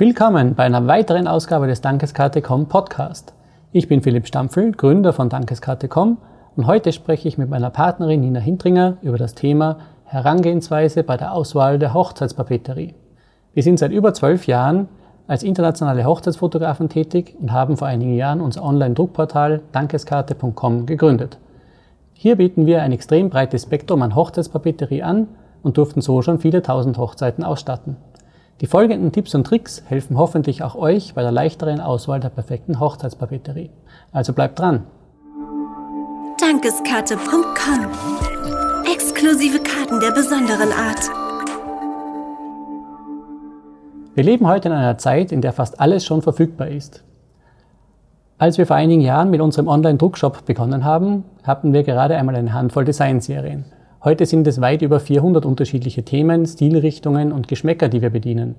Willkommen bei einer weiteren Ausgabe des Dankeskarte.com Podcast. Ich bin Philipp Stampfel, Gründer von Dankeskarte.com und heute spreche ich mit meiner Partnerin Nina Hintringer über das Thema Herangehensweise bei der Auswahl der Hochzeitspapeterie. Wir sind seit über zwölf Jahren als internationale Hochzeitsfotografen tätig und haben vor einigen Jahren unser Online-Druckportal dankeskarte.com gegründet. Hier bieten wir ein extrem breites Spektrum an Hochzeitspapeterie an und durften so schon viele tausend Hochzeiten ausstatten. Die folgenden Tipps und Tricks helfen hoffentlich auch euch bei der leichteren Auswahl der perfekten Hochzeitspapeterie. Also bleibt dran! Dankeskarte.com Exklusive Karten der besonderen Art. Wir leben heute in einer Zeit, in der fast alles schon verfügbar ist. Als wir vor einigen Jahren mit unserem Online-Druckshop begonnen haben, hatten wir gerade einmal eine Handvoll Designserien. Heute sind es weit über 400 unterschiedliche Themen, Stilrichtungen und Geschmäcker, die wir bedienen.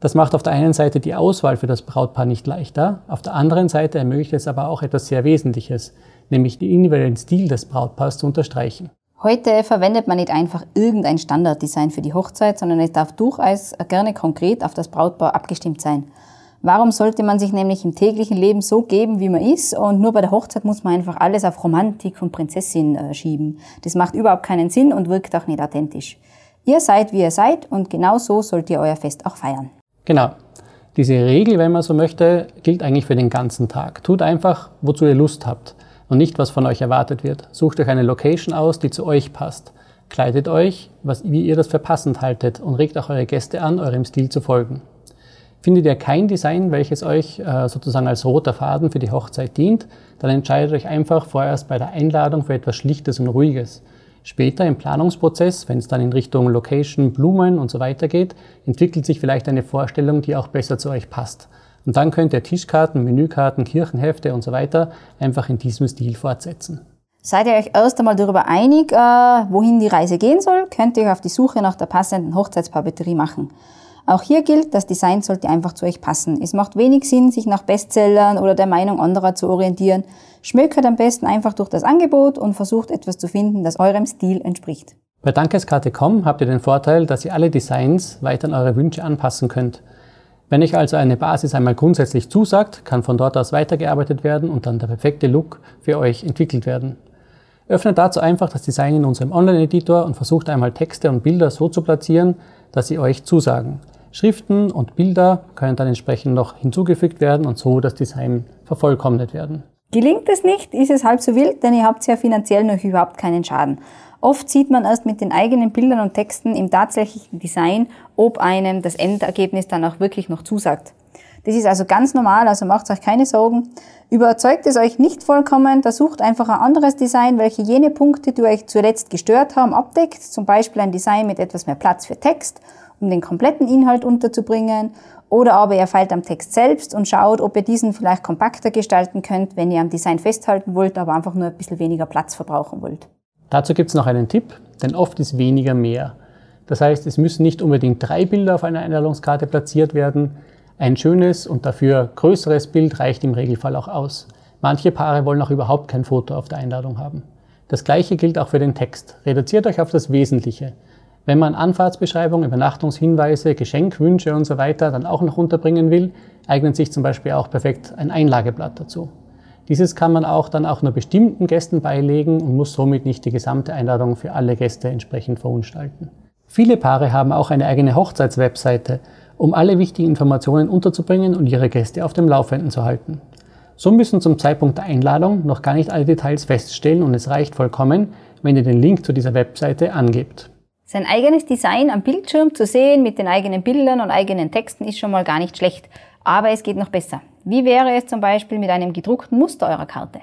Das macht auf der einen Seite die Auswahl für das Brautpaar nicht leichter, auf der anderen Seite ermöglicht es aber auch etwas sehr Wesentliches, nämlich den individuellen Stil des Brautpaars zu unterstreichen. Heute verwendet man nicht einfach irgendein Standarddesign für die Hochzeit, sondern es darf durchaus gerne konkret auf das Brautpaar abgestimmt sein. Warum sollte man sich nämlich im täglichen Leben so geben, wie man ist und nur bei der Hochzeit muss man einfach alles auf Romantik und Prinzessin äh, schieben? Das macht überhaupt keinen Sinn und wirkt auch nicht authentisch. Ihr seid, wie ihr seid und genau so sollt ihr euer Fest auch feiern. Genau. Diese Regel, wenn man so möchte, gilt eigentlich für den ganzen Tag. Tut einfach, wozu ihr Lust habt und nicht, was von euch erwartet wird. Sucht euch eine Location aus, die zu euch passt. Kleidet euch, was, wie ihr das für passend haltet und regt auch eure Gäste an, eurem Stil zu folgen. Findet ihr kein Design, welches euch äh, sozusagen als roter Faden für die Hochzeit dient, dann entscheidet euch einfach vorerst bei der Einladung für etwas Schlichtes und Ruhiges. Später im Planungsprozess, wenn es dann in Richtung Location, Blumen und so weiter geht, entwickelt sich vielleicht eine Vorstellung, die auch besser zu euch passt. Und dann könnt ihr Tischkarten, Menükarten, Kirchenhefte und so weiter einfach in diesem Stil fortsetzen. Seid ihr euch erst einmal darüber einig, äh, wohin die Reise gehen soll, könnt ihr auf die Suche nach der passenden Hochzeitspapeterie machen. Auch hier gilt, das Design sollte einfach zu euch passen. Es macht wenig Sinn, sich nach Bestsellern oder der Meinung anderer zu orientieren. Schmökert am besten einfach durch das Angebot und versucht etwas zu finden, das eurem Stil entspricht. Bei Dankeskarte.com habt ihr den Vorteil, dass ihr alle Designs weiter an eure Wünsche anpassen könnt. Wenn euch also eine Basis einmal grundsätzlich zusagt, kann von dort aus weitergearbeitet werden und dann der perfekte Look für euch entwickelt werden. Öffnet dazu einfach das Design in unserem Online-Editor und versucht einmal Texte und Bilder so zu platzieren, dass sie euch zusagen. Schriften und Bilder können dann entsprechend noch hinzugefügt werden und so das Design vervollkommnet werden. Gelingt es nicht, ist es halb so wild, denn ihr habt ja finanziell noch überhaupt keinen Schaden. Oft sieht man erst mit den eigenen Bildern und Texten im tatsächlichen Design, ob einem das Endergebnis dann auch wirklich noch zusagt. Das ist also ganz normal, also macht euch keine Sorgen. Überzeugt es euch nicht vollkommen, da sucht einfach ein anderes Design, welche jene Punkte, die euch zuletzt gestört haben, abdeckt. Zum Beispiel ein Design mit etwas mehr Platz für Text um den kompletten Inhalt unterzubringen. Oder aber ihr feilt am Text selbst und schaut, ob ihr diesen vielleicht kompakter gestalten könnt, wenn ihr am Design festhalten wollt, aber einfach nur ein bisschen weniger Platz verbrauchen wollt. Dazu gibt es noch einen Tipp, denn oft ist weniger mehr. Das heißt, es müssen nicht unbedingt drei Bilder auf einer Einladungskarte platziert werden. Ein schönes und dafür größeres Bild reicht im Regelfall auch aus. Manche Paare wollen auch überhaupt kein Foto auf der Einladung haben. Das gleiche gilt auch für den Text. Reduziert euch auf das Wesentliche. Wenn man Anfahrtsbeschreibung, Übernachtungshinweise, Geschenkwünsche und so weiter dann auch noch unterbringen will, eignet sich zum Beispiel auch perfekt ein Einlageblatt dazu. Dieses kann man auch dann auch nur bestimmten Gästen beilegen und muss somit nicht die gesamte Einladung für alle Gäste entsprechend verunstalten. Viele Paare haben auch eine eigene Hochzeitswebseite, um alle wichtigen Informationen unterzubringen und ihre Gäste auf dem Laufenden zu halten. So müssen zum Zeitpunkt der Einladung noch gar nicht alle Details feststellen und es reicht vollkommen, wenn ihr den Link zu dieser Webseite angebt. Sein eigenes Design am Bildschirm zu sehen mit den eigenen Bildern und eigenen Texten ist schon mal gar nicht schlecht. Aber es geht noch besser. Wie wäre es zum Beispiel mit einem gedruckten Muster eurer Karte?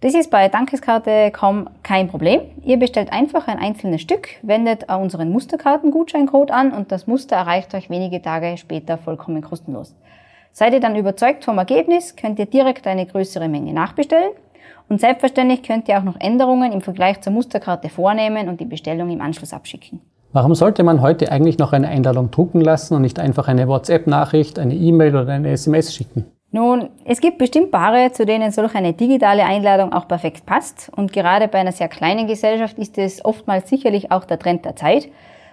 Das ist bei Dankeskarte.com kein Problem. Ihr bestellt einfach ein einzelnes Stück, wendet unseren Musterkartengutscheincode an und das Muster erreicht euch wenige Tage später vollkommen kostenlos. Seid ihr dann überzeugt vom Ergebnis, könnt ihr direkt eine größere Menge nachbestellen und selbstverständlich könnt ihr auch noch Änderungen im Vergleich zur Musterkarte vornehmen und die Bestellung im Anschluss abschicken. Warum sollte man heute eigentlich noch eine Einladung drucken lassen und nicht einfach eine WhatsApp-Nachricht, eine E-Mail oder eine SMS schicken? Nun, es gibt bestimmt Paare, zu denen solch eine digitale Einladung auch perfekt passt. Und gerade bei einer sehr kleinen Gesellschaft ist es oftmals sicherlich auch der Trend der Zeit.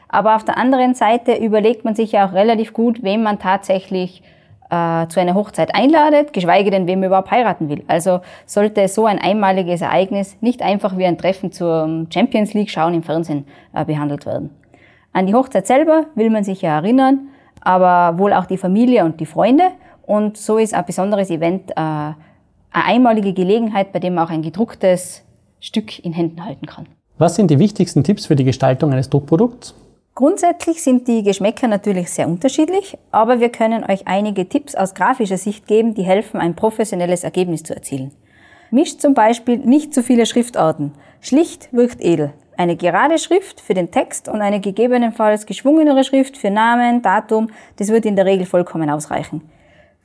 Aber auf der anderen Seite überlegt man sich ja auch relativ gut, wem man tatsächlich äh, zu einer Hochzeit einladet, geschweige denn, wem überhaupt heiraten will. Also sollte so ein einmaliges Ereignis nicht einfach wie ein Treffen zur Champions League schauen im Fernsehen äh, behandelt werden. An die Hochzeit selber will man sich ja erinnern, aber wohl auch die Familie und die Freunde. Und so ist ein besonderes Event äh, eine einmalige Gelegenheit, bei dem man auch ein gedrucktes Stück in Händen halten kann. Was sind die wichtigsten Tipps für die Gestaltung eines Druckprodukts? Grundsätzlich sind die Geschmäcker natürlich sehr unterschiedlich, aber wir können euch einige Tipps aus grafischer Sicht geben, die helfen, ein professionelles Ergebnis zu erzielen. Mischt zum Beispiel nicht zu viele Schriftarten. Schlicht wirkt edel. Eine gerade Schrift für den Text und eine gegebenenfalls geschwungenere Schrift für Namen, Datum, das wird in der Regel vollkommen ausreichen.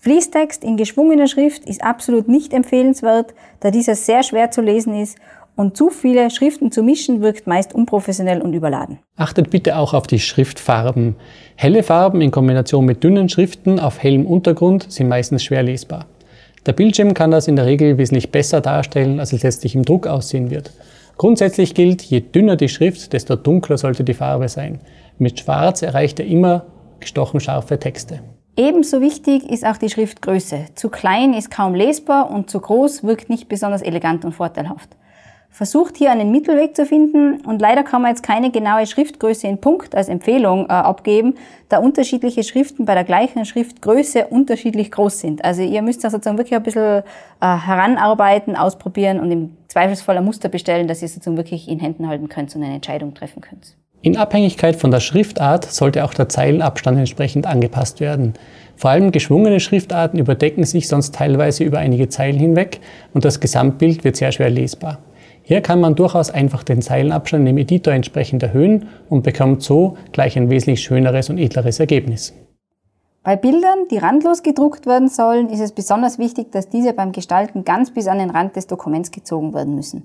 Fließtext in geschwungener Schrift ist absolut nicht empfehlenswert, da dieser sehr schwer zu lesen ist und zu viele Schriften zu mischen wirkt meist unprofessionell und überladen. Achtet bitte auch auf die Schriftfarben. Helle Farben in Kombination mit dünnen Schriften auf hellem Untergrund sind meistens schwer lesbar. Der Bildschirm kann das in der Regel wesentlich besser darstellen, als es letztlich im Druck aussehen wird. Grundsätzlich gilt, je dünner die Schrift, desto dunkler sollte die Farbe sein. Mit Schwarz erreicht er immer gestochen scharfe Texte. Ebenso wichtig ist auch die Schriftgröße. Zu klein ist kaum lesbar und zu groß wirkt nicht besonders elegant und vorteilhaft versucht hier einen Mittelweg zu finden und leider kann man jetzt keine genaue Schriftgröße in Punkt als Empfehlung äh, abgeben, da unterschiedliche Schriften bei der gleichen Schriftgröße unterschiedlich groß sind. Also ihr müsst da sozusagen wirklich ein bisschen äh, heranarbeiten, ausprobieren und im Zweifelsfall ein Muster bestellen, dass ihr sozusagen wirklich in Händen halten könnt und eine Entscheidung treffen könnt. In Abhängigkeit von der Schriftart sollte auch der Zeilenabstand entsprechend angepasst werden. Vor allem geschwungene Schriftarten überdecken sich sonst teilweise über einige Zeilen hinweg und das Gesamtbild wird sehr schwer lesbar. Hier kann man durchaus einfach den Zeilenabstand im Editor entsprechend erhöhen und bekommt so gleich ein wesentlich schöneres und edleres Ergebnis. Bei Bildern, die randlos gedruckt werden sollen, ist es besonders wichtig, dass diese beim Gestalten ganz bis an den Rand des Dokuments gezogen werden müssen.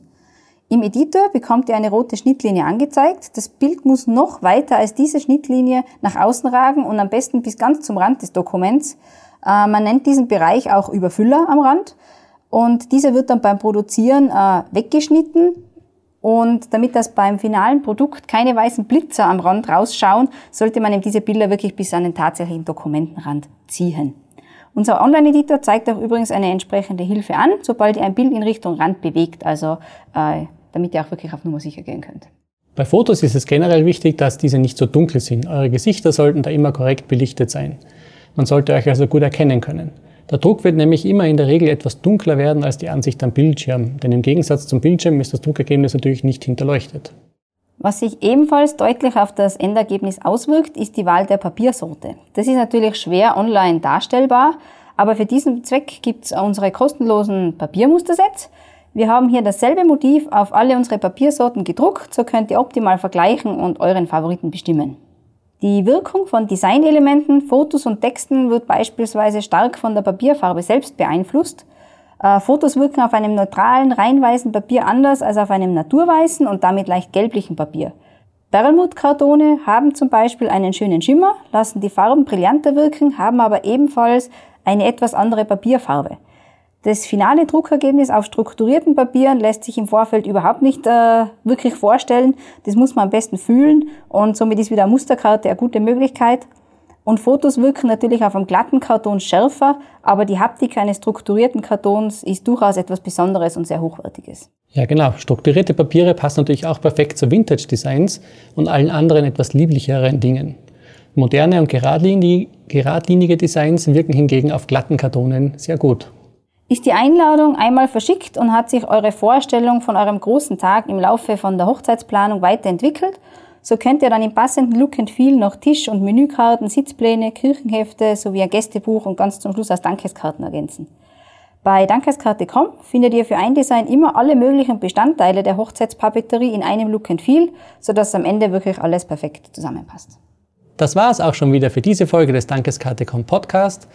Im Editor bekommt ihr eine rote Schnittlinie angezeigt. Das Bild muss noch weiter als diese Schnittlinie nach außen ragen und am besten bis ganz zum Rand des Dokuments. Äh, man nennt diesen Bereich auch Überfüller am Rand. Und dieser wird dann beim Produzieren äh, weggeschnitten. Und damit das beim finalen Produkt keine weißen Blitzer am Rand rausschauen, sollte man eben diese Bilder wirklich bis an den tatsächlichen Dokumentenrand ziehen. Unser Online-Editor zeigt auch übrigens eine entsprechende Hilfe an, sobald ihr ein Bild in Richtung Rand bewegt, also äh, damit ihr auch wirklich auf Nummer sicher gehen könnt. Bei Fotos ist es generell wichtig, dass diese nicht so dunkel sind. Eure Gesichter sollten da immer korrekt belichtet sein. Man sollte euch also gut erkennen können. Der Druck wird nämlich immer in der Regel etwas dunkler werden als die Ansicht am Bildschirm, denn im Gegensatz zum Bildschirm ist das Druckergebnis natürlich nicht hinterleuchtet. Was sich ebenfalls deutlich auf das Endergebnis auswirkt, ist die Wahl der Papiersorte. Das ist natürlich schwer online darstellbar, aber für diesen Zweck gibt es unsere kostenlosen Papiermustersets. Wir haben hier dasselbe Motiv auf alle unsere Papiersorten gedruckt, so könnt ihr optimal vergleichen und euren Favoriten bestimmen. Die Wirkung von Designelementen, Fotos und Texten wird beispielsweise stark von der Papierfarbe selbst beeinflusst. Äh, Fotos wirken auf einem neutralen, reinweißen Papier anders als auf einem naturweißen und damit leicht gelblichen Papier. Perlmuttkartone haben zum Beispiel einen schönen Schimmer, lassen die Farben brillanter wirken, haben aber ebenfalls eine etwas andere Papierfarbe. Das finale Druckergebnis auf strukturierten Papieren lässt sich im Vorfeld überhaupt nicht äh, wirklich vorstellen. Das muss man am besten fühlen und somit ist wieder eine Musterkarte eine gute Möglichkeit. Und Fotos wirken natürlich auf einem glatten Karton schärfer, aber die Haptik eines strukturierten Kartons ist durchaus etwas Besonderes und sehr Hochwertiges. Ja, genau. Strukturierte Papiere passen natürlich auch perfekt zu Vintage-Designs und allen anderen etwas lieblicheren Dingen. Moderne und geradlinige Designs wirken hingegen auf glatten Kartonen sehr gut. Ist die Einladung einmal verschickt und hat sich eure Vorstellung von eurem großen Tag im Laufe von der Hochzeitsplanung weiterentwickelt, so könnt ihr dann im passenden Look and Feel noch Tisch- und Menükarten, Sitzpläne, Kirchenhefte sowie ein Gästebuch und ganz zum Schluss als Dankeskarten ergänzen. Bei Dankeskarte.com findet ihr für ein Design immer alle möglichen Bestandteile der Hochzeitspapeterie in einem Look and Feel, sodass am Ende wirklich alles perfekt zusammenpasst. Das war es auch schon wieder für diese Folge des Dankeskarte.com Podcast.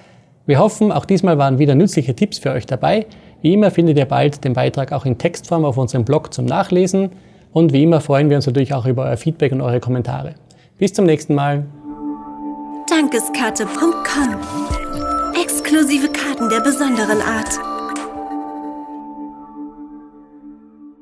Wir hoffen, auch diesmal waren wieder nützliche Tipps für euch dabei. Wie immer findet ihr bald den Beitrag auch in Textform auf unserem Blog zum Nachlesen. Und wie immer freuen wir uns natürlich auch über euer Feedback und eure Kommentare. Bis zum nächsten Mal. Dankeskarte.com Exklusive Karten der besonderen Art.